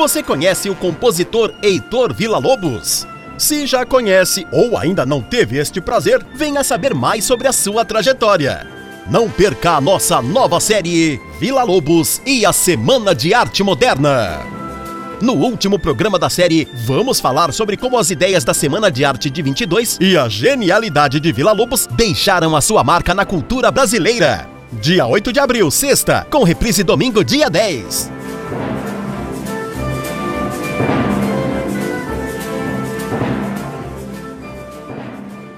Você conhece o compositor Heitor Villa-Lobos? Se já conhece ou ainda não teve este prazer, venha saber mais sobre a sua trajetória. Não perca a nossa nova série Vila Lobos e a Semana de Arte Moderna. No último programa da série, vamos falar sobre como as ideias da Semana de Arte de 22 e a genialidade de Vila Lobos deixaram a sua marca na cultura brasileira. Dia 8 de abril, sexta, com reprise domingo, dia 10.